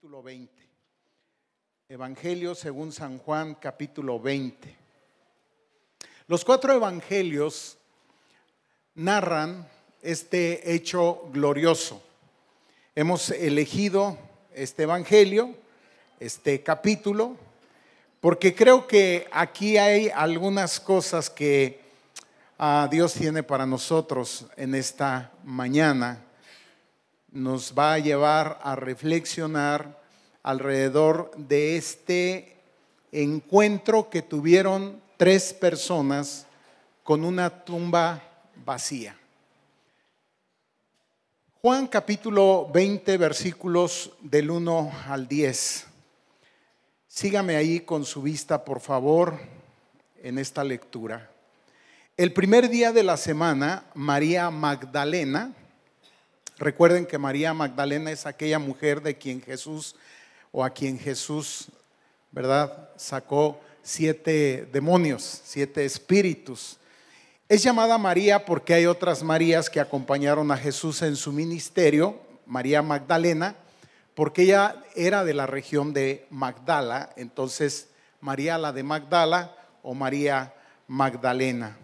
capítulo 20. Evangelio según San Juan capítulo 20. Los cuatro evangelios narran este hecho glorioso. Hemos elegido este evangelio, este capítulo, porque creo que aquí hay algunas cosas que ah, Dios tiene para nosotros en esta mañana nos va a llevar a reflexionar alrededor de este encuentro que tuvieron tres personas con una tumba vacía. Juan capítulo 20 versículos del 1 al 10. Sígame ahí con su vista, por favor, en esta lectura. El primer día de la semana, María Magdalena, Recuerden que María Magdalena es aquella mujer de quien Jesús o a quien Jesús, ¿verdad? Sacó siete demonios, siete espíritus. Es llamada María porque hay otras Marías que acompañaron a Jesús en su ministerio, María Magdalena, porque ella era de la región de Magdala, entonces María la de Magdala o María Magdalena.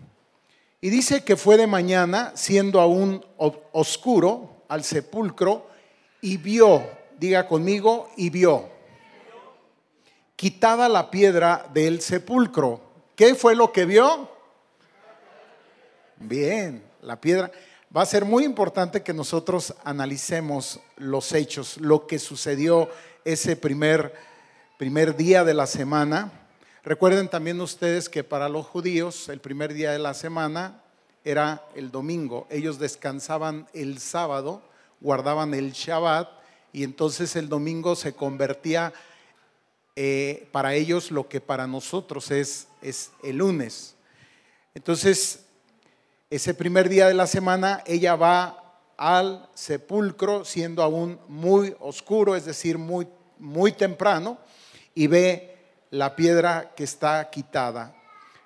Y dice que fue de mañana, siendo aún oscuro, al sepulcro y vio, diga conmigo, y vio, quitada la piedra del sepulcro. ¿Qué fue lo que vio? Bien, la piedra. Va a ser muy importante que nosotros analicemos los hechos, lo que sucedió ese primer, primer día de la semana. Recuerden también ustedes que para los judíos el primer día de la semana era el domingo. Ellos descansaban el sábado, guardaban el Shabbat y entonces el domingo se convertía eh, para ellos lo que para nosotros es, es el lunes. Entonces, ese primer día de la semana, ella va al sepulcro siendo aún muy oscuro, es decir, muy, muy temprano, y ve la piedra que está quitada.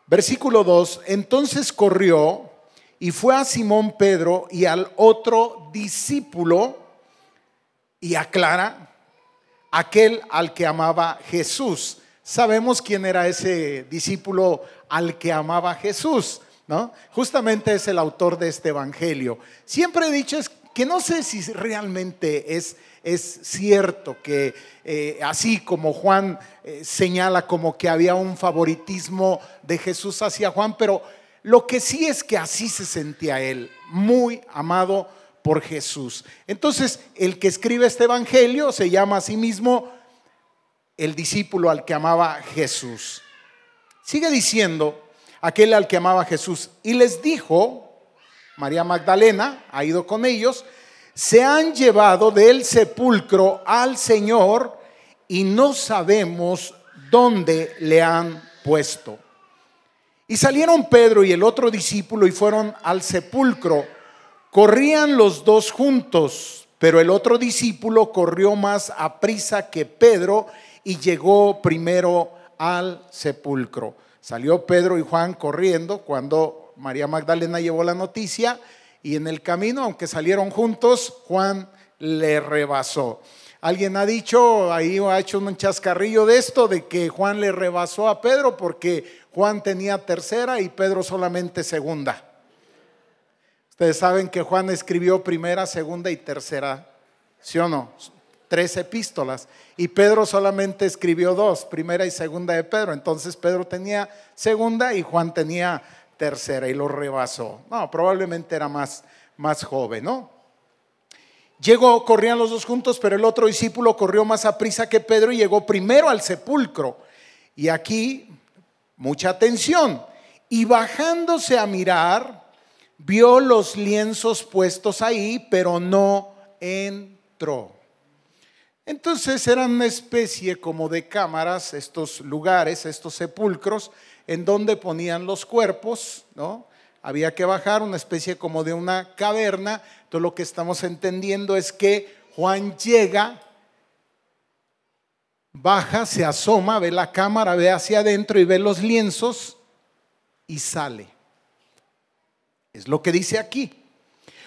Versículo 2, entonces corrió y fue a Simón Pedro y al otro discípulo y aclara aquel al que amaba Jesús. Sabemos quién era ese discípulo al que amaba Jesús, ¿no? Justamente es el autor de este evangelio. Siempre he dicho es que no sé si realmente es es cierto que eh, así como Juan eh, señala como que había un favoritismo de Jesús hacia Juan, pero lo que sí es que así se sentía él, muy amado por Jesús. Entonces, el que escribe este evangelio se llama a sí mismo el discípulo al que amaba Jesús. Sigue diciendo aquel al que amaba Jesús. Y les dijo, María Magdalena ha ido con ellos, se han llevado del sepulcro al Señor y no sabemos dónde le han puesto. Y salieron Pedro y el otro discípulo y fueron al sepulcro. Corrían los dos juntos, pero el otro discípulo corrió más a prisa que Pedro y llegó primero al sepulcro. Salió Pedro y Juan corriendo cuando María Magdalena llevó la noticia y en el camino, aunque salieron juntos, Juan le rebasó. Alguien ha dicho, ahí ha hecho un chascarrillo de esto, de que Juan le rebasó a Pedro porque Juan tenía tercera y Pedro solamente segunda. Ustedes saben que Juan escribió primera, segunda y tercera, ¿sí o no? Tres epístolas. Y Pedro solamente escribió dos, primera y segunda de Pedro. Entonces Pedro tenía segunda y Juan tenía tercera y lo rebasó. No, probablemente era más, más joven, ¿no? Llegó, corrían los dos juntos, pero el otro discípulo corrió más a prisa que Pedro y llegó primero al sepulcro. Y aquí, mucha atención. Y bajándose a mirar, vio los lienzos puestos ahí, pero no entró. Entonces eran una especie como de cámaras, estos lugares, estos sepulcros, en donde ponían los cuerpos, ¿no? había que bajar, una especie como de una caverna. Entonces lo que estamos entendiendo es que Juan llega, baja, se asoma, ve la cámara, ve hacia adentro y ve los lienzos y sale. Es lo que dice aquí.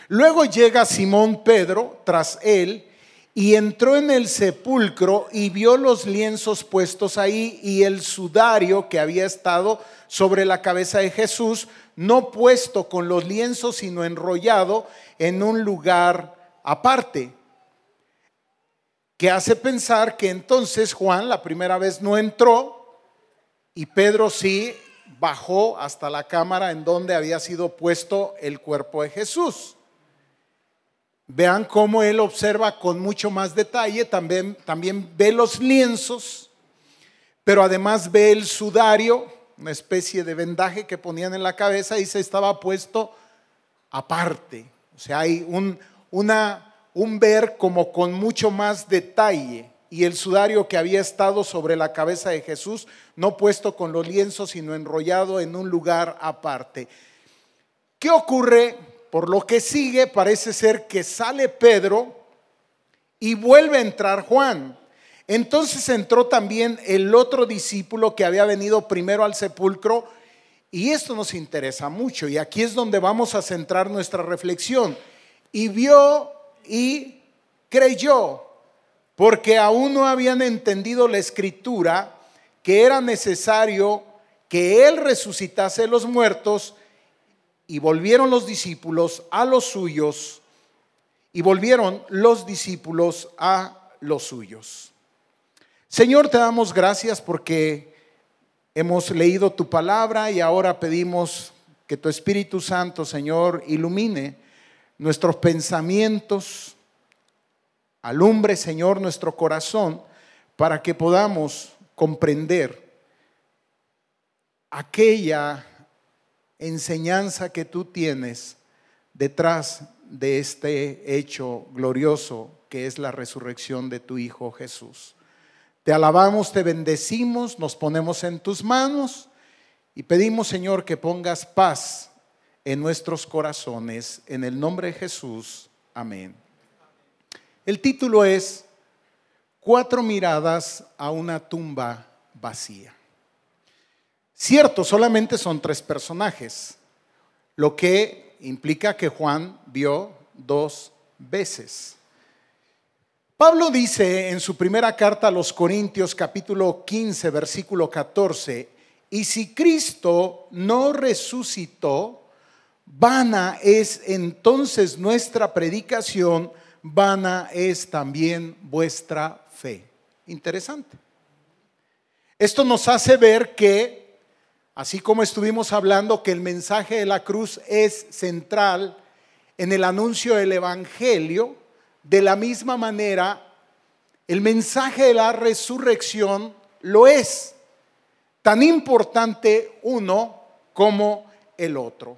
Luego llega Simón Pedro tras él y entró en el sepulcro y vio los lienzos puestos ahí y el sudario que había estado sobre la cabeza de Jesús, no puesto con los lienzos, sino enrollado en un lugar aparte. Que hace pensar que entonces Juan la primera vez no entró y Pedro sí bajó hasta la cámara en donde había sido puesto el cuerpo de Jesús. Vean cómo él observa con mucho más detalle, también, también ve los lienzos, pero además ve el sudario, una especie de vendaje que ponían en la cabeza y se estaba puesto aparte. O sea, hay un, una, un ver como con mucho más detalle. Y el sudario que había estado sobre la cabeza de Jesús, no puesto con los lienzos, sino enrollado en un lugar aparte. ¿Qué ocurre por lo que sigue, parece ser que sale Pedro y vuelve a entrar Juan. Entonces entró también el otro discípulo que había venido primero al sepulcro y esto nos interesa mucho y aquí es donde vamos a centrar nuestra reflexión. Y vio y creyó, porque aún no habían entendido la escritura que era necesario que él resucitase los muertos y volvieron los discípulos a los suyos y volvieron los discípulos a los suyos. Señor, te damos gracias porque hemos leído tu palabra y ahora pedimos que tu Espíritu Santo, Señor, ilumine nuestros pensamientos, alumbre, Señor, nuestro corazón para que podamos comprender aquella enseñanza que tú tienes detrás de este hecho glorioso que es la resurrección de tu Hijo Jesús. Te alabamos, te bendecimos, nos ponemos en tus manos y pedimos, Señor, que pongas paz en nuestros corazones. En el nombre de Jesús. Amén. El título es Cuatro miradas a una tumba vacía. Cierto, solamente son tres personajes, lo que implica que Juan vio dos veces. Pablo dice en su primera carta a los Corintios capítulo 15 versículo 14, y si Cristo no resucitó, vana es entonces nuestra predicación, vana es también vuestra fe. Interesante. Esto nos hace ver que Así como estuvimos hablando que el mensaje de la cruz es central en el anuncio del Evangelio, de la misma manera, el mensaje de la resurrección lo es, tan importante uno como el otro.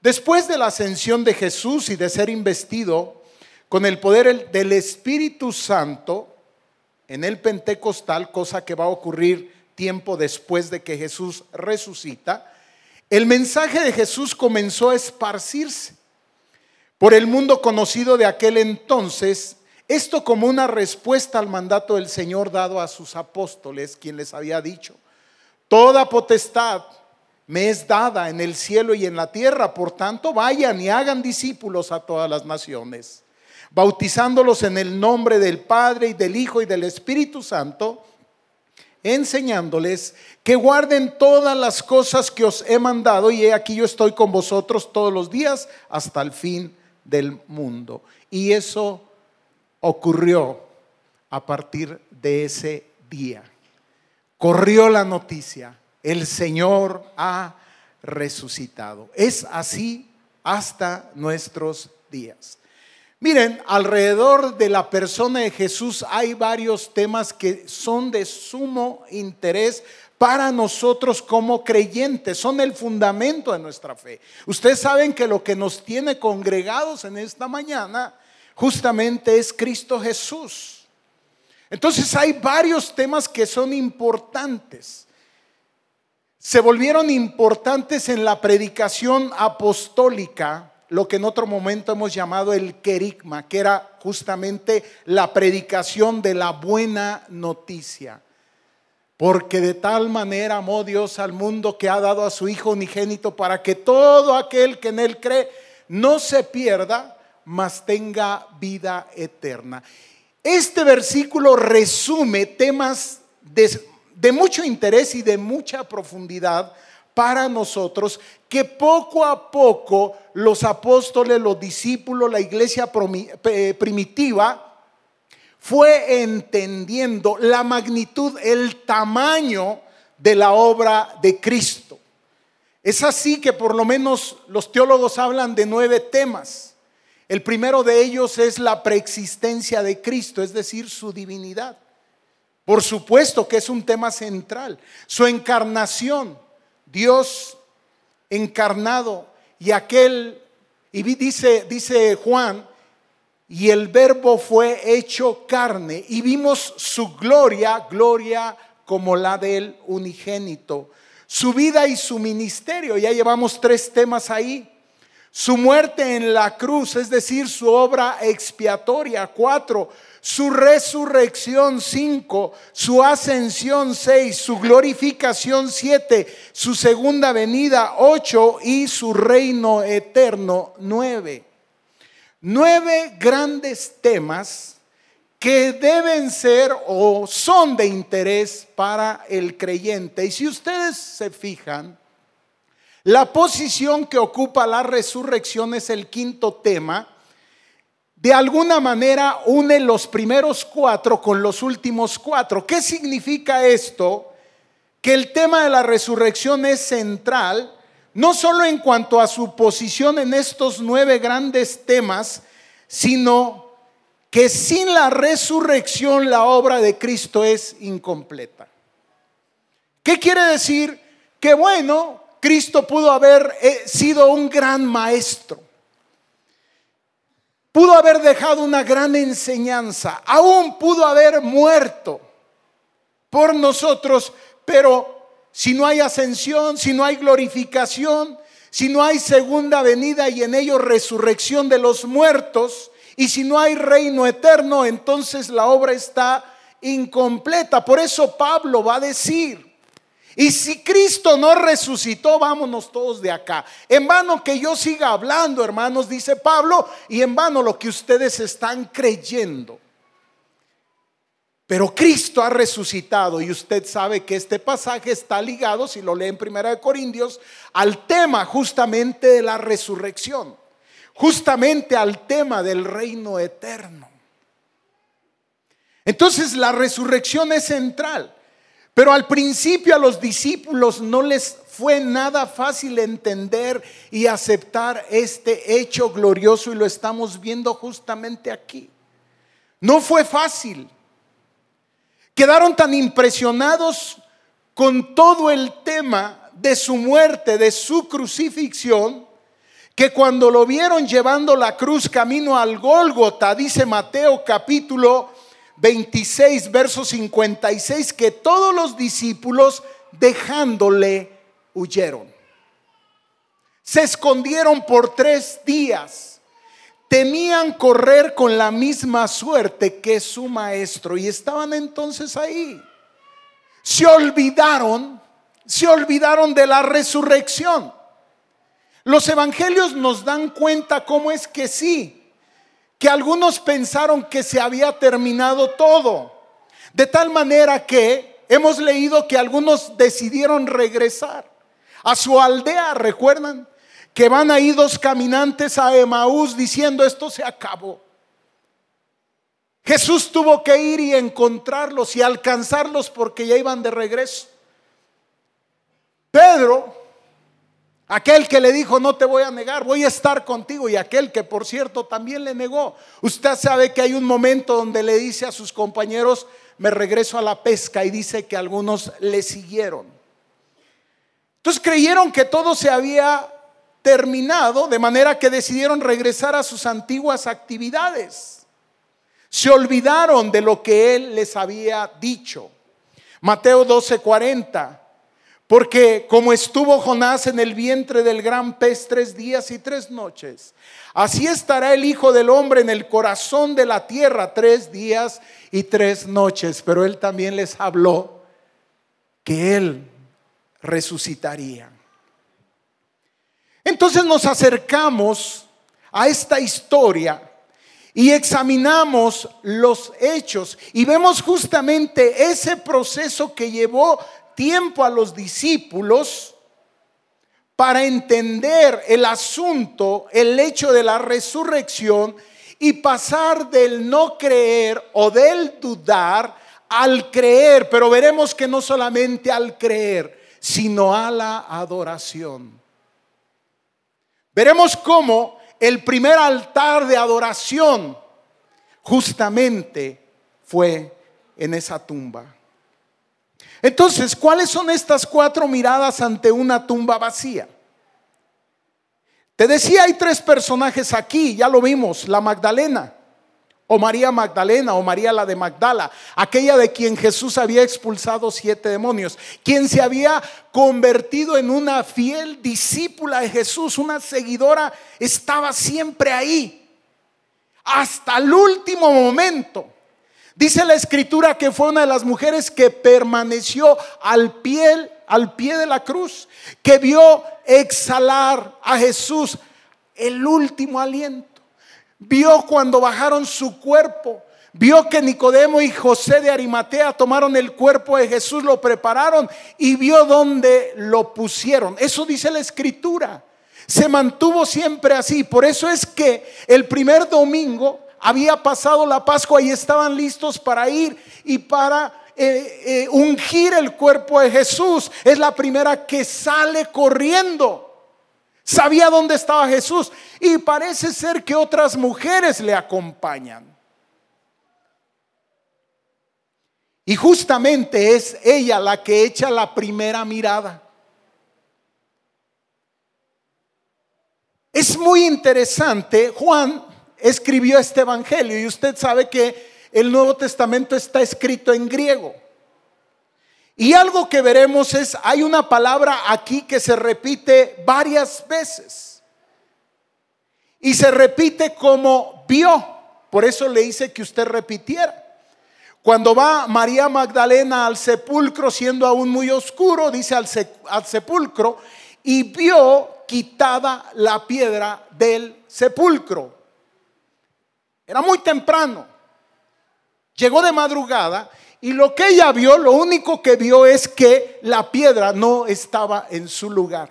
Después de la ascensión de Jesús y de ser investido con el poder del Espíritu Santo en el Pentecostal, cosa que va a ocurrir tiempo después de que Jesús resucita, el mensaje de Jesús comenzó a esparcirse por el mundo conocido de aquel entonces, esto como una respuesta al mandato del Señor dado a sus apóstoles, quien les había dicho, toda potestad me es dada en el cielo y en la tierra, por tanto vayan y hagan discípulos a todas las naciones, bautizándolos en el nombre del Padre y del Hijo y del Espíritu Santo, enseñándoles que guarden todas las cosas que os he mandado y he aquí yo estoy con vosotros todos los días hasta el fin del mundo. Y eso ocurrió a partir de ese día. Corrió la noticia, el Señor ha resucitado. Es así hasta nuestros días. Miren, alrededor de la persona de Jesús hay varios temas que son de sumo interés para nosotros como creyentes, son el fundamento de nuestra fe. Ustedes saben que lo que nos tiene congregados en esta mañana justamente es Cristo Jesús. Entonces hay varios temas que son importantes. Se volvieron importantes en la predicación apostólica lo que en otro momento hemos llamado el querigma, que era justamente la predicación de la buena noticia. Porque de tal manera amó Dios al mundo que ha dado a su Hijo unigénito para que todo aquel que en Él cree no se pierda, mas tenga vida eterna. Este versículo resume temas de, mucho interés y de mucha profundidad para nosotros que poco a poco los apóstoles, los discípulos, la iglesia primitiva fue entendiendo la magnitud, el tamaño de la obra de Cristo. Es así que por lo menos los teólogos hablan de nueve temas. El primero de ellos es la preexistencia de Cristo, es decir, su divinidad. Por supuesto que es un tema central. Su encarnación, Dios encarnado y aquel, y dice, dice Juan, y el verbo fue hecho carne y vimos su gloria, gloria como la del unigénito. Su vida y su ministerio, ya llevamos tres temas ahí. Su muerte en la cruz, es decir, su obra expiatoria. Cuatro, su resurrección. Cinco, su ascensión. Seis, su glorificación. Siete, su segunda venida. Ocho, y su reino eterno. Nueve. Nueve grandes temas que deben ser o son de interés para el creyente. Y si ustedes se fijan, la posición que ocupa la resurrección es el quinto tema. De alguna manera une los primeros cuatro con los últimos cuatro. ¿Qué significa esto? Que el tema de la resurrección es central, no solo en cuanto a su posición en estos nueve grandes temas, sino que sin la resurrección la obra de Cristo es incompleta. ¿Qué quiere decir? Que bueno, Cristo pudo haber eh, sido un gran maestro. Pudo haber dejado una gran enseñanza. Aún pudo haber muerto por nosotros. Pero si no hay ascensión, si no hay glorificación, si no hay segunda venida y en ello resurrección de los muertos, y si no hay reino eterno, entonces la obra está incompleta. Por eso Pablo va a decir, y si Cristo no resucitó, vámonos todos de acá. En vano que yo siga hablando, hermanos, dice Pablo, y en vano lo que ustedes están creyendo. Pero Cristo ha resucitado y usted sabe que este pasaje está ligado, si lo lee en Primera de Corintios, al tema justamente de la resurrección, justamente al tema del reino eterno. Entonces la resurrección es central. Pero al principio a los discípulos no les fue nada fácil entender y aceptar este hecho glorioso y lo estamos viendo justamente aquí. No fue fácil. Quedaron tan impresionados con todo el tema de su muerte, de su crucifixión, que cuando lo vieron llevando la cruz camino al Gólgota, dice Mateo capítulo 26, verso 56, que todos los discípulos dejándole huyeron. Se escondieron por tres días. Temían correr con la misma suerte que su maestro y estaban entonces ahí. Se olvidaron, se olvidaron de la resurrección. Los evangelios nos dan cuenta cómo es que sí, que algunos pensaron que se había terminado todo. De tal manera que hemos leído que algunos decidieron regresar a su aldea, recuerdan, que van ahí dos caminantes a Emaús diciendo esto se acabó. Jesús tuvo que ir y encontrarlos y alcanzarlos porque ya iban de regreso. Pedro Aquel que le dijo, no te voy a negar, voy a estar contigo. Y aquel que, por cierto, también le negó. Usted sabe que hay un momento donde le dice a sus compañeros, me regreso a la pesca y dice que algunos le siguieron. Entonces creyeron que todo se había terminado, de manera que decidieron regresar a sus antiguas actividades. Se olvidaron de lo que él les había dicho. Mateo 12:40. Porque como estuvo Jonás en el vientre del gran pez tres días y tres noches, así estará el Hijo del Hombre en el corazón de la tierra tres días y tres noches. Pero él también les habló que él resucitaría. Entonces nos acercamos a esta historia y examinamos los hechos y vemos justamente ese proceso que llevó tiempo a los discípulos para entender el asunto, el hecho de la resurrección y pasar del no creer o del dudar al creer, pero veremos que no solamente al creer, sino a la adoración. Veremos cómo el primer altar de adoración justamente fue en esa tumba. Entonces, ¿cuáles son estas cuatro miradas ante una tumba vacía? Te decía, hay tres personajes aquí, ya lo vimos, la Magdalena, o María Magdalena, o María la de Magdala, aquella de quien Jesús había expulsado siete demonios, quien se había convertido en una fiel discípula de Jesús, una seguidora, estaba siempre ahí, hasta el último momento. Dice la escritura que fue una de las mujeres que permaneció al pie, al pie de la cruz, que vio exhalar a Jesús el último aliento vio cuando bajaron su cuerpo, vio que Nicodemo y José de Arimatea tomaron el cuerpo de Jesús, lo prepararon y vio dónde lo pusieron. Eso dice la escritura. Se mantuvo siempre así. Por eso es que el primer domingo había pasado la Pascua y estaban listos para ir y para eh, eh, ungir el cuerpo de Jesús. Es la primera que sale corriendo. Sabía dónde estaba Jesús y parece ser que otras mujeres le acompañan. Y justamente es ella la que echa la primera mirada. Es muy interesante, Juan escribió este Evangelio y usted sabe que el Nuevo Testamento está escrito en griego. Y algo que veremos es, hay una palabra aquí que se repite varias veces. Y se repite como vio. Por eso le hice que usted repitiera. Cuando va María Magdalena al sepulcro, siendo aún muy oscuro, dice al, al sepulcro, y vio quitada la piedra del sepulcro. Era muy temprano. Llegó de madrugada y lo que ella vio, lo único que vio es que la piedra no estaba en su lugar.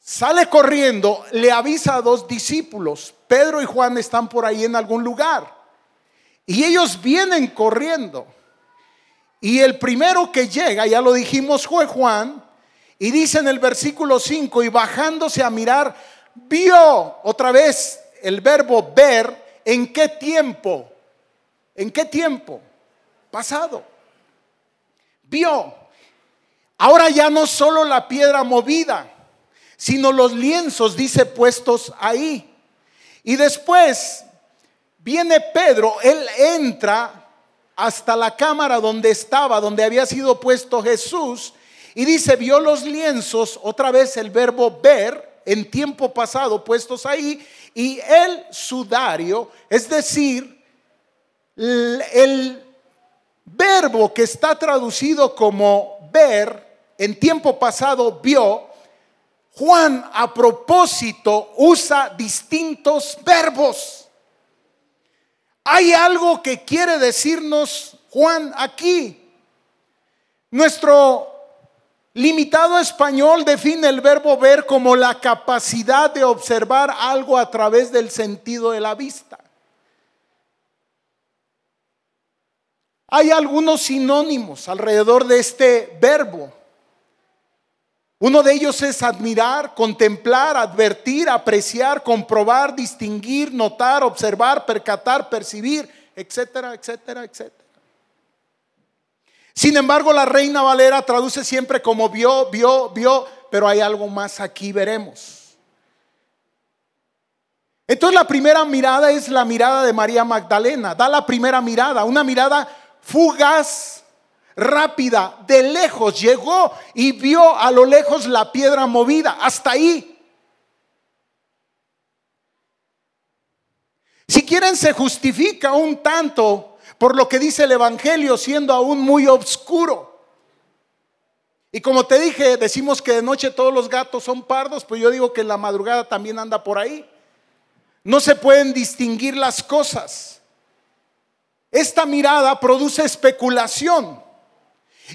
Sale corriendo, le avisa a dos discípulos, Pedro y Juan están por ahí en algún lugar. Y ellos vienen corriendo. Y el primero que llega, ya lo dijimos, fue Juan. Y dice en el versículo 5, y bajándose a mirar, vio otra vez el verbo ver, ¿en qué tiempo? ¿En qué tiempo? pasado. Vio. Ahora ya no solo la piedra movida, sino los lienzos, dice, puestos ahí. Y después viene Pedro, él entra hasta la cámara donde estaba, donde había sido puesto Jesús, y dice, vio los lienzos, otra vez el verbo ver, en tiempo pasado puestos ahí, y el sudario, es decir, el verbo que está traducido como ver, en tiempo pasado vio, Juan a propósito usa distintos verbos. Hay algo que quiere decirnos Juan aquí. Nuestro limitado español define el verbo ver como la capacidad de observar algo a través del sentido de la vista. Hay algunos sinónimos alrededor de este verbo. Uno de ellos es admirar, contemplar, advertir, apreciar, comprobar, distinguir, notar, observar, percatar, percibir, etcétera, etcétera, etcétera. Sin embargo, la Reina Valera traduce siempre como vio, vio, vio, pero hay algo más aquí, veremos. Entonces la primera mirada es la mirada de María Magdalena. Da la primera mirada, una mirada fugaz, rápida, de lejos, llegó y vio a lo lejos la piedra movida, hasta ahí. Si quieren, se justifica un tanto por lo que dice el Evangelio, siendo aún muy oscuro. Y como te dije, decimos que de noche todos los gatos son pardos, pues yo digo que en la madrugada también anda por ahí. no se pueden distinguir las cosas. Esta mirada produce especulación.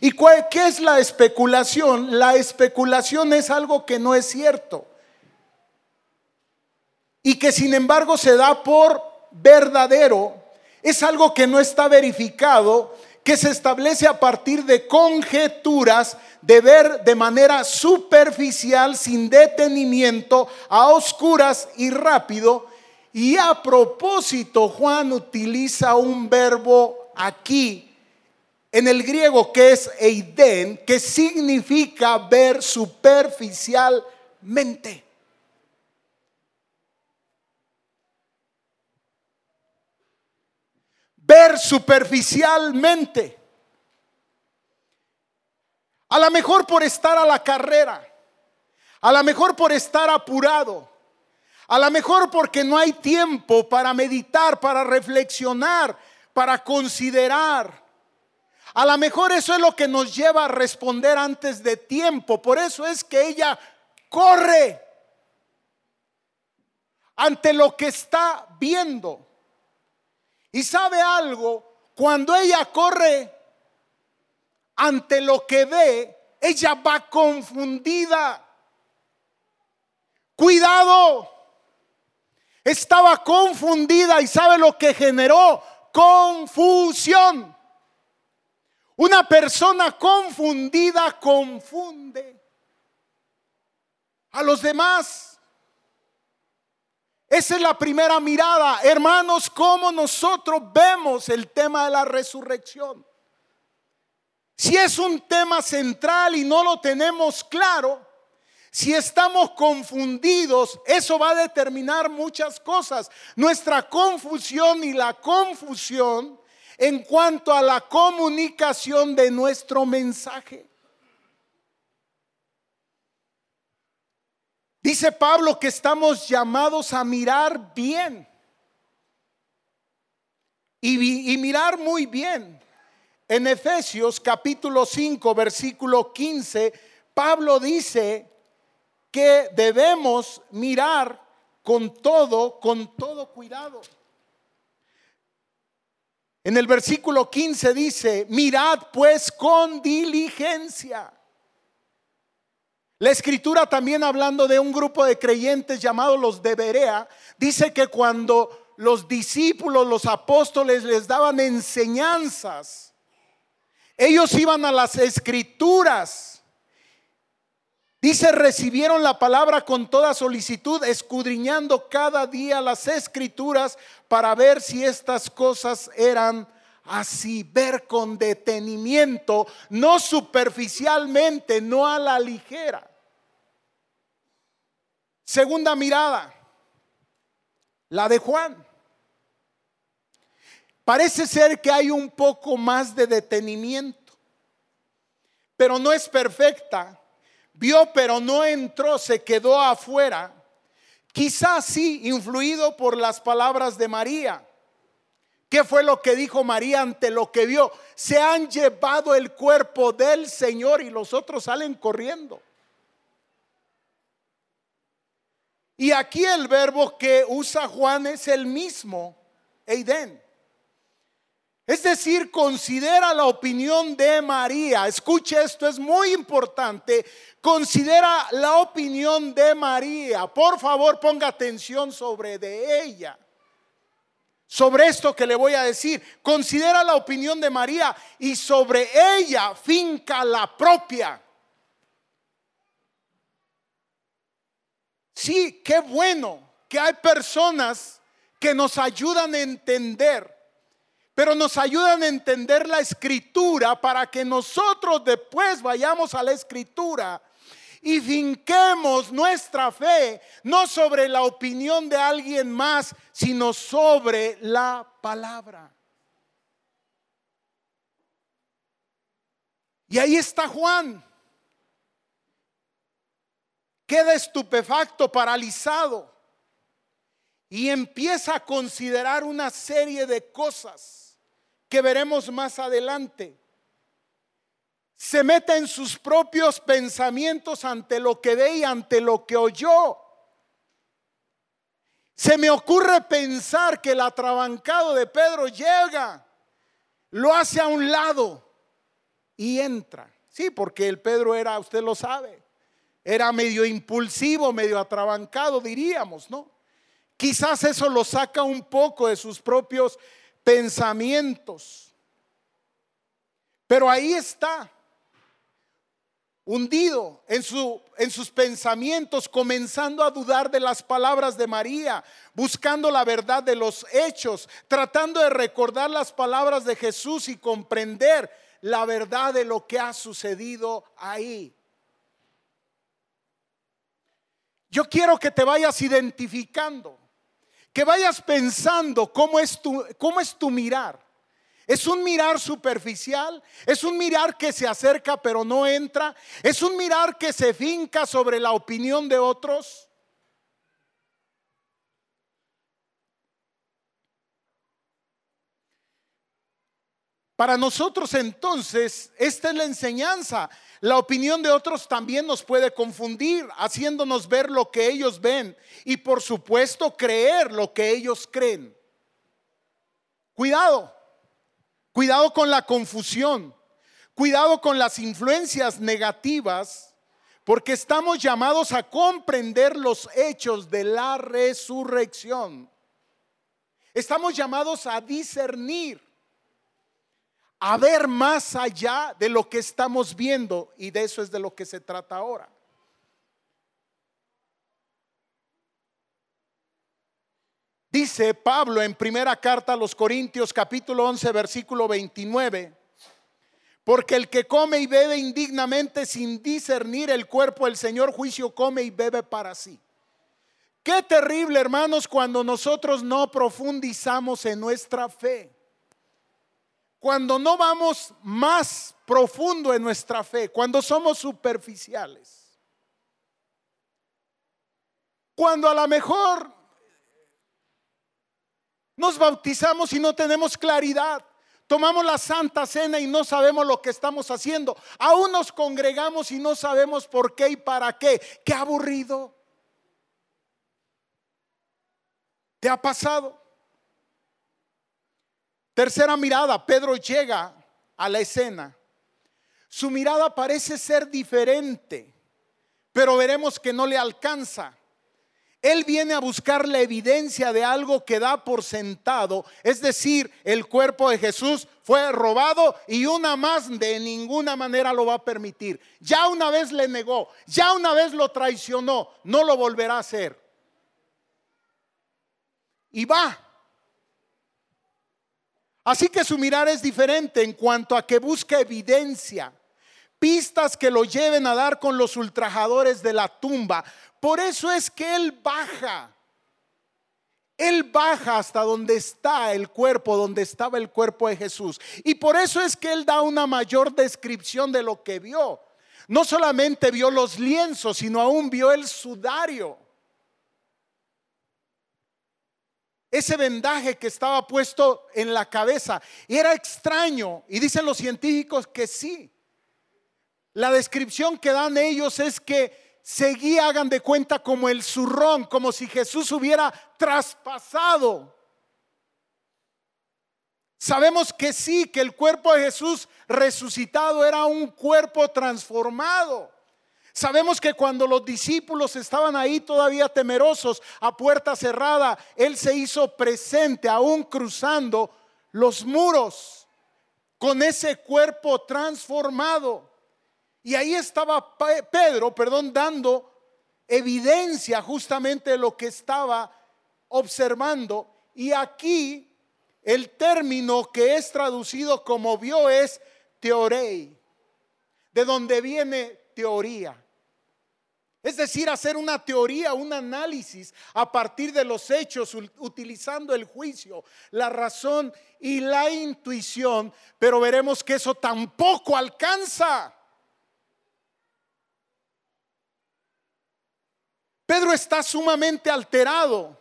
¿Y qué es la especulación? La especulación es algo que no es cierto y que sin embargo se da por verdadero. Es algo que no está verificado, que se establece a partir de conjeturas, de ver de manera superficial, sin detenimiento, a oscuras y rápido. Y a propósito, Juan utiliza un verbo aquí en el griego que es eiden, que significa ver superficialmente. Ver superficialmente. A lo mejor por estar a la carrera, a lo mejor por estar apurado, a lo mejor porque no hay tiempo para meditar, para reflexionar, para considerar. A lo mejor eso es lo que nos lleva a responder antes de tiempo. Por eso es que ella corre ante lo que está viendo. Y sabe algo, cuando ella corre ante lo que ve, ella va confundida. Cuidado. Estaba confundida y sabe lo que generó confusión. Una persona confundida confunde a los demás. Esa es la primera mirada. Hermanos, cómo nosotros vemos el tema de la resurrección. Si es un tema central y no lo tenemos claro, si estamos confundidos, eso va a determinar muchas cosas. Nuestra confusión y la confusión en cuanto a la comunicación de nuestro mensaje. Dice Pablo que estamos llamados a mirar bien. Y, mirar muy bien. En Efesios capítulo 5, versículo 15, Pablo dice que debemos mirar con todo, con todo cuidado. En el versículo 15 dice, mirad pues con diligencia la escritura también hablando de un grupo de creyentes llamados los de Berea, dice que cuando los discípulos, los apóstoles les daban enseñanzas, ellos iban a las escrituras. Dice, recibieron la palabra con toda solicitud, escudriñando cada día las escrituras para ver si estas cosas eran así, ver con detenimiento, no superficialmente, no a la ligera. Segunda mirada, la de Juan. Parece ser que hay un poco más de detenimiento, pero no es perfecta. Vio, pero no entró, se quedó afuera. Quizás sí, influido por las palabras de María. ¿Qué fue lo que dijo María ante lo que vio? Se han llevado el cuerpo del Señor y los otros salen corriendo. Y aquí el verbo que usa Juan es el mismo, Eiden. Es decir, considera la opinión de María. Escuche esto, es muy importante. Considera la opinión de María. Por favor, ponga atención sobre de ella sobre esto que le voy a decir. Considera la opinión de María y sobre ella finca la propia. Sí, qué bueno que hay personas que nos ayudan a entender, pero nos ayudan a entender la escritura para que nosotros después vayamos a la escritura y finquemos nuestra fe no sobre la opinión de alguien más, sino sobre la palabra. Y ahí está Juan. Queda estupefacto, paralizado, y empieza a considerar una serie de cosas que veremos más adelante se mete en sus propios pensamientos ante lo que ve y ante lo que oyó. Se me ocurre pensar que el atrabancado de Pedro llega, lo hace a un lado y entra. Sí, porque el Pedro era, usted lo sabe, era medio impulsivo, medio atrabancado, diríamos, ¿no? Quizás eso lo saca un poco de sus propios pensamientos. Pero ahí está, hundido en, su, en sus pensamientos, comenzando a dudar de las palabras de María, buscando la verdad de los hechos, tratando de recordar las palabras de Jesús y comprender la verdad de lo que ha sucedido ahí. Yo quiero que te vayas identificando, que vayas pensando cómo es tu, cómo es tu mirar. Es un mirar superficial, es un mirar que se acerca pero no entra, es un mirar que se finca sobre la opinión de otros. Para nosotros entonces, esta es la enseñanza. La opinión de otros también nos puede confundir, haciéndonos ver lo que ellos ven y por supuesto creer lo que ellos creen. Cuidado, cuidado con la confusión, cuidado con las influencias negativas, porque estamos llamados a comprender los hechos de la resurrección. Estamos llamados a discernir a ver más allá de lo que estamos viendo y de eso es de lo que se trata ahora. Dice Pablo en primera carta a los Corintios capítulo 11 versículo 29, porque el que come y bebe indignamente sin discernir el cuerpo del Señor juicio come y bebe para sí. Qué terrible hermanos cuando nosotros no profundizamos en nuestra fe cuando no vamos más profundo en nuestra fe, cuando somos superficiales. Cuando a lo mejor nos bautizamos y no tenemos claridad. Tomamos la Santa Cena y no sabemos lo que estamos haciendo. Aún nos congregamos y no sabemos por qué y para qué. Qué aburrido. ¿Te ha pasado? Tercera mirada, Pedro llega a la escena. Su mirada parece ser diferente, pero veremos que no le alcanza. Él viene a buscar la evidencia de algo que da por sentado, es decir, el cuerpo de Jesús fue robado y una más de ninguna manera lo va a permitir. Ya una vez le negó, ya una vez lo traicionó, no lo volverá a hacer. Y va Así que su mirar es diferente en cuanto a que busca evidencia, pistas que lo lleven a dar con los ultrajadores de la tumba. Por eso es que Él baja. Él baja hasta donde está el cuerpo, donde estaba el cuerpo de Jesús. Y por eso es que Él da una mayor descripción de lo que vio. No solamente vio los lienzos, sino aún vio el sudario. ese vendaje que estaba puesto en la cabeza. Y era extraño. Y dicen los científicos que sí. La descripción que dan ellos es que seguía, hagan de cuenta, como el zurrón, como si Jesús hubiera traspasado. Sabemos que sí, que el cuerpo de Jesús resucitado era un cuerpo transformado. Sabemos que cuando los discípulos estaban ahí todavía temerosos a puerta cerrada, Él se hizo presente aún cruzando los muros con ese cuerpo transformado. Y ahí estaba Pedro, perdón, dando evidencia justamente de lo que estaba observando. Y aquí el término que es traducido como vio es teorei, de donde viene teoría. Es decir, hacer una teoría, un análisis a partir de los hechos, utilizando el juicio, la razón y la intuición, pero veremos que eso tampoco alcanza. Está sumamente alterado.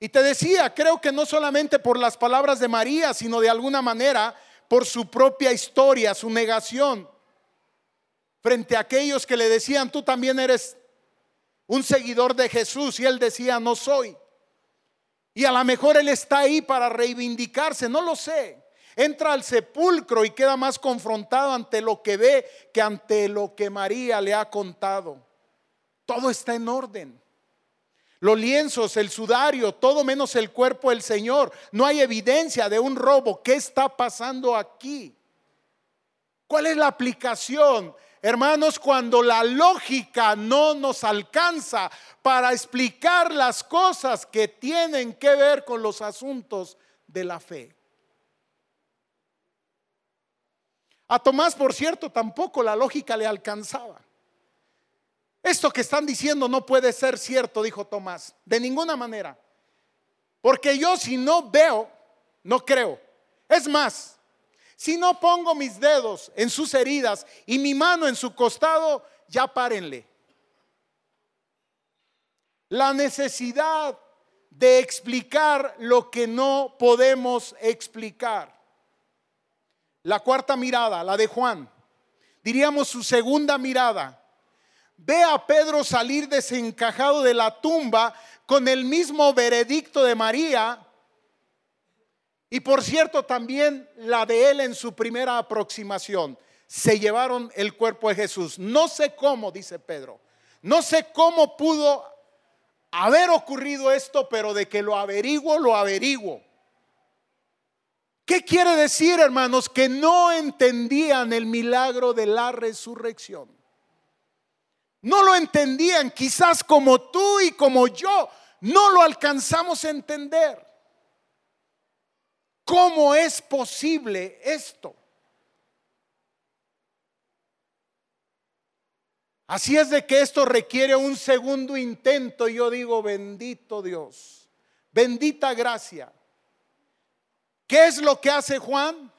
Y te decía, creo que no solamente por las palabras de María, sino de alguna manera por su propia historia, su negación frente a aquellos que le decían, tú también eres un seguidor de Jesús. Y él decía, no soy. Y a lo mejor él está ahí para reivindicarse, no lo sé. Entra al sepulcro y queda más confrontado ante lo que ve que ante lo que María le ha contado. Todo está en orden. Los lienzos, el sudario, todo menos el cuerpo del Señor. No hay evidencia de un robo. ¿Qué está pasando aquí? ¿Cuál es la aplicación? Hermanos, cuando la lógica no nos alcanza para explicar las cosas que tienen que ver con los asuntos de la fe. A Tomás, por cierto, tampoco la lógica le alcanzaba. Esto que están diciendo no puede ser cierto, dijo Tomás, de ninguna manera. Porque yo si no veo, no creo. Es más, si no pongo mis dedos en sus heridas y mi mano en su costado, ya párenle. La necesidad de explicar lo que no podemos explicar. La cuarta mirada, la de Juan, diríamos su segunda mirada, ve a Pedro salir desencajado de la tumba con el mismo veredicto de María y por cierto también la de él en su primera aproximación. Se llevaron el cuerpo de Jesús. No sé cómo, dice Pedro. No sé cómo pudo haber ocurrido esto, pero de que lo averiguo, lo averiguo. ¿Qué quiere decir, hermanos? Que no entendían el milagro de la resurrección. No lo entendían, quizás como tú y como yo, no lo alcanzamos a entender. ¿Cómo es posible esto? Así es de que esto requiere un segundo intento. Yo digo, bendito Dios, bendita gracia. ¿Qué es lo que hace Juan?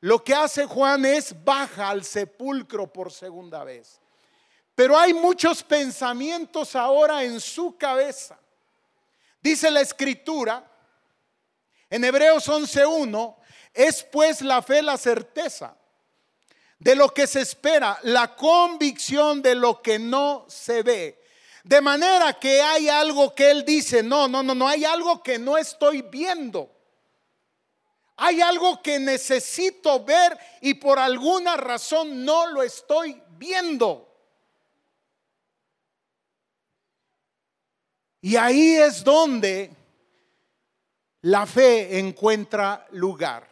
Lo que hace Juan es baja al sepulcro por segunda vez. Pero hay muchos pensamientos ahora en su cabeza. Dice la escritura en Hebreos 11.1, es pues la fe la certeza de lo que se espera, la convicción de lo que no se ve. De manera que hay algo que él dice, no, no, no, no, hay algo que no estoy viendo. Hay algo que necesito ver y por alguna razón no lo estoy viendo. Y ahí es donde la fe encuentra lugar.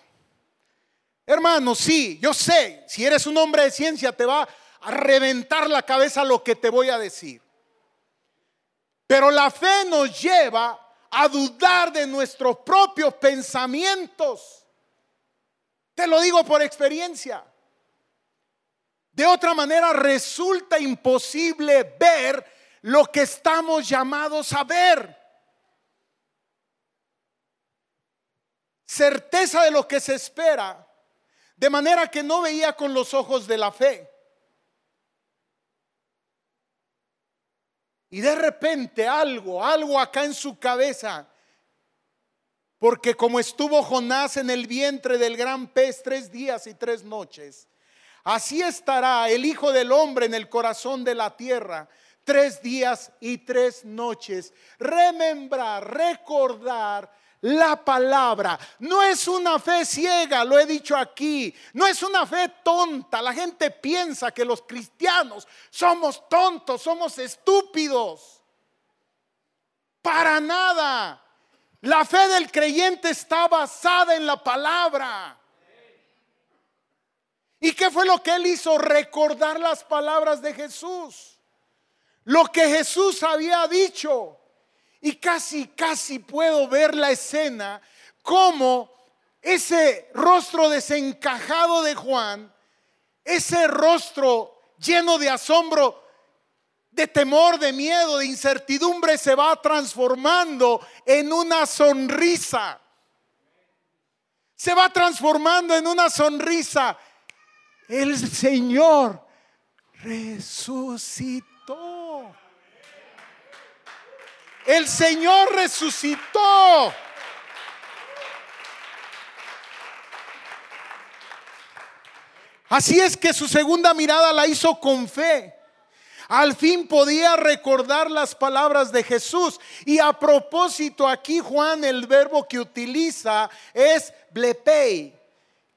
Hermano, sí, yo sé, si eres un hombre de ciencia te va a reventar la cabeza lo que te voy a decir. Pero la fe nos lleva a dudar de nuestros propios pensamientos. Te lo digo por experiencia. De otra manera resulta imposible ver lo que estamos llamados a ver. Certeza de lo que se espera, de manera que no veía con los ojos de la fe. Y de repente algo, algo acá en su cabeza, porque como estuvo Jonás en el vientre del gran pez tres días y tres noches, así estará el Hijo del Hombre en el corazón de la tierra tres días y tres noches. Remembrar, recordar la palabra. No es una fe ciega, lo he dicho aquí. No es una fe tonta. La gente piensa que los cristianos somos tontos, somos estúpidos. Para nada. La fe del creyente está basada en la palabra. ¿Y qué fue lo que él hizo? Recordar las palabras de Jesús. Lo que Jesús había dicho. Y casi, casi puedo ver la escena como ese rostro desencajado de Juan, ese rostro lleno de asombro, de temor, de miedo, de incertidumbre, se va transformando en una sonrisa. Se va transformando en una sonrisa. El Señor resucitó. El Señor resucitó. Así es que su segunda mirada la hizo con fe. Al fin podía recordar las palabras de Jesús. Y a propósito, aquí Juan el verbo que utiliza es blepei,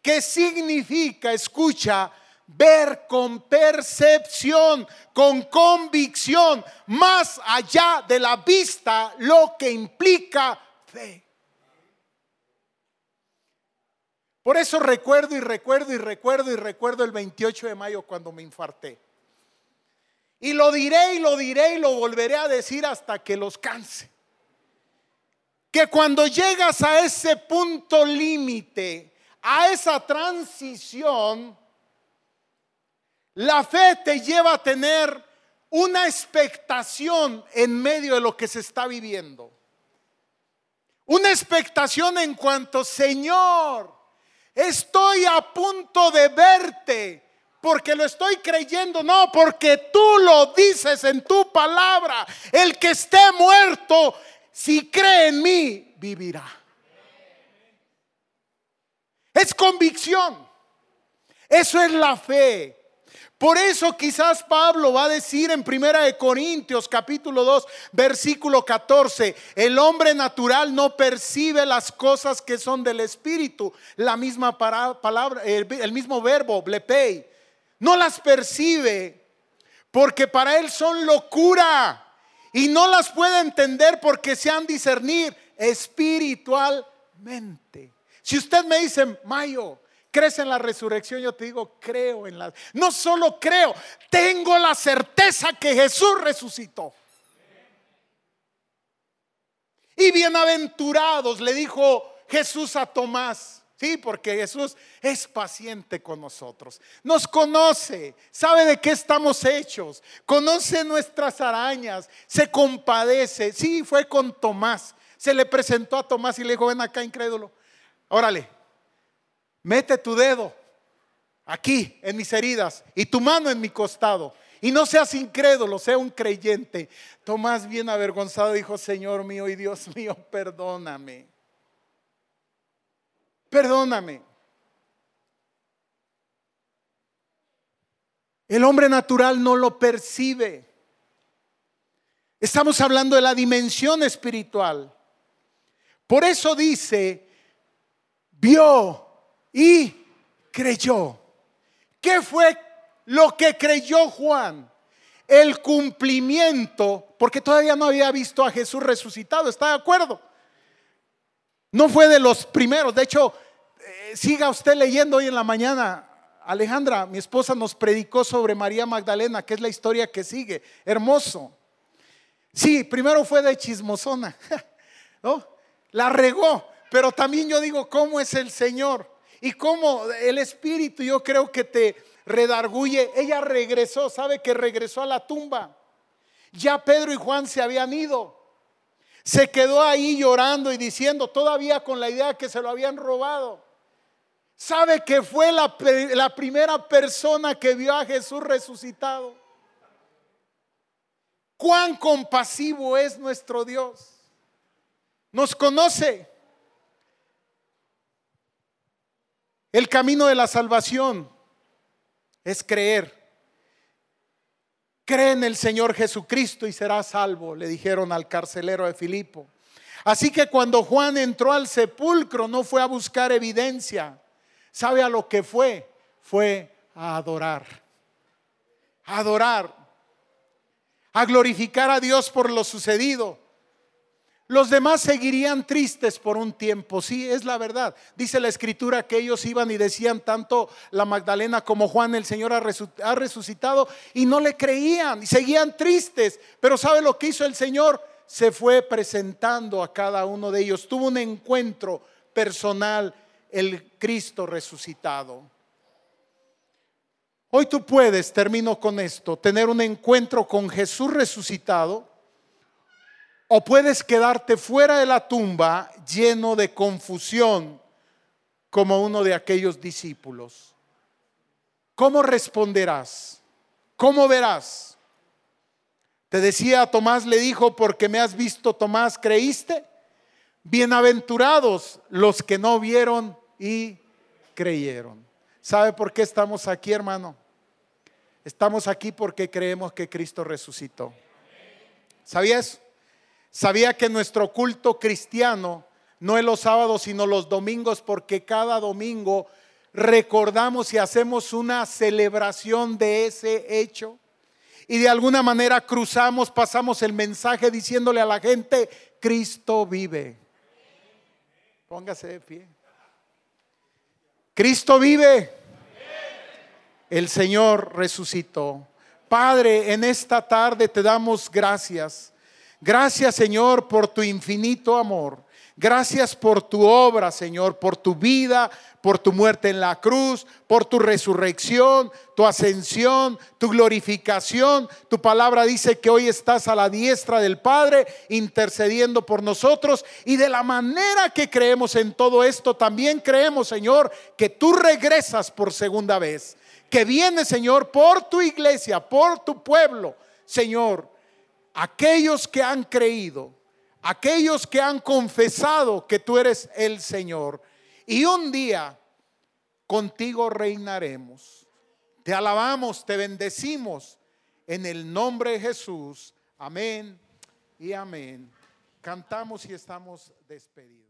que significa, escucha, ver con percepción, con convicción, más allá de la vista, lo que implica fe. Por eso recuerdo y recuerdo y recuerdo y recuerdo el 28 de mayo cuando me infarté. Y lo diré y lo diré y lo volveré a decir hasta que los canse. Que cuando llegas a ese punto límite, a esa transición, la fe te lleva a tener una expectación en medio de lo que se está viviendo. Una expectación en cuanto, Señor, estoy a punto de verte porque lo estoy creyendo, no, porque tú lo dices en tu palabra. El que esté muerto, si cree en mí, vivirá. Es convicción. Eso es la fe. Por eso quizás Pablo va a decir en Primera de Corintios capítulo 2 versículo 14, el hombre natural no percibe las cosas que son del espíritu, la misma palabra, el, mismo verbo, blepei, no las percibe porque para él son locura y no las puede entender porque se han discernir espiritualmente. Si usted me dice, Mayo, ¿Crees en la resurrección? Yo te digo, creo en la... No solo creo, tengo la certeza que Jesús resucitó. Y bienaventurados, le dijo Jesús a Tomás. Sí, porque Jesús es paciente con nosotros. Nos conoce, sabe de qué estamos hechos, conoce nuestras arañas, se compadece. Sí, fue con Tomás. Se le presentó a Tomás y le dijo, ven acá, incrédulo. Órale, mete tu dedo aquí en mis heridas y tu mano en mi costado. Y no seas incrédulo, sea un creyente. Tomás, bien avergonzado, dijo, Señor mío y Dios mío, perdóname. Perdóname. El hombre natural no lo percibe. Estamos hablando de la dimensión espiritual. Por eso dice, vio y creyó. ¿Qué fue lo que creyó Juan? El cumplimiento, porque todavía no había visto a Jesús resucitado, ¿está de acuerdo? No fue de los primeros, de hecho, eh, siga usted leyendo hoy en la mañana. Alejandra, mi esposa nos predicó sobre María Magdalena, que es la historia que sigue. Hermoso. Sí, primero fue de chismosona, ¿no? La regó, pero también yo digo, ¿cómo es el Señor? Y cómo el Espíritu yo creo que te redarguye. Ella regresó, sabe que regresó a la tumba. Ya Pedro y Juan se habían ido. Se quedó ahí llorando y diciendo, todavía con la idea que se lo habían robado. Sabe que fue la, la primera persona que vio a Jesús resucitado. Cuán compasivo es nuestro Dios. Nos conoce. El camino de la salvación es creer. Cree en el Señor Jesucristo y serás salvo, le dijeron al carcelero de Filipo. Así que cuando Juan entró al sepulcro no fue a buscar evidencia. ¿Sabe a lo que fue? Fue a adorar. A adorar. A glorificar a Dios por lo sucedido. Los demás seguirían tristes por un tiempo, sí, es la verdad. Dice la escritura que ellos iban y decían tanto la Magdalena como Juan, el Señor ha resucitado, y no le creían y seguían tristes. Pero ¿sabe lo que hizo el Señor? Se fue presentando a cada uno de ellos. Tuvo un encuentro personal, el Cristo resucitado. Hoy tú puedes, termino con esto, tener un encuentro con Jesús resucitado o puedes quedarte fuera de la tumba lleno de confusión como uno de aquellos discípulos. ¿Cómo responderás? ¿Cómo verás? Te decía Tomás, le dijo, porque me has visto, Tomás, ¿creíste? Bienaventurados los que no vieron y creyeron. ¿Sabe por qué estamos aquí, hermano? Estamos aquí porque creemos que Cristo resucitó. ¿Sabías? Sabía que nuestro culto cristiano no es los sábados, sino los domingos, porque cada domingo recordamos y hacemos una celebración de ese hecho. Y de alguna manera cruzamos, pasamos el mensaje diciéndole a la gente, Cristo vive. Póngase de pie. Cristo vive el Señor resucitó. Padre, en esta tarde te damos gracias. Gracias, Señor, por tu infinito amor. Gracias por tu obra, Señor, por tu vida, por tu muerte en la cruz, por tu resurrección, tu ascensión, tu glorificación. Tu palabra dice que hoy estás a la diestra del Padre intercediendo por nosotros. Y de la manera que creemos en todo esto, también creemos, Señor, que tú regresas por segunda vez que viene, Señor, por tu iglesia, por tu pueblo, Señor, aquellos que han creído, aquellos que han confesado que tú eres el Señor. Y un día contigo reinaremos. Te alabamos, te bendecimos en el nombre de Jesús. Amén y amén. Cantamos y estamos despedidos.